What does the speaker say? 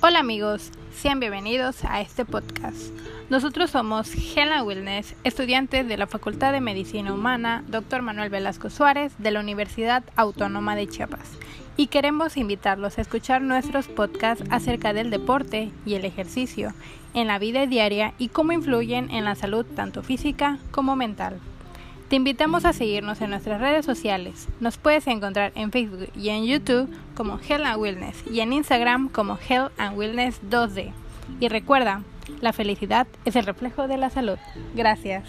Hola amigos, sean bienvenidos a este podcast. Nosotros somos Helen Wellness, estudiantes de la Facultad de Medicina Humana, Dr. Manuel Velasco Suárez, de la Universidad Autónoma de Chiapas, y queremos invitarlos a escuchar nuestros podcasts acerca del deporte y el ejercicio en la vida diaria y cómo influyen en la salud tanto física como mental. Te invitamos a seguirnos en nuestras redes sociales. Nos puedes encontrar en Facebook y en YouTube como Health and Wellness y en Instagram como Health and Wellness 2D. Y recuerda, la felicidad es el reflejo de la salud. Gracias.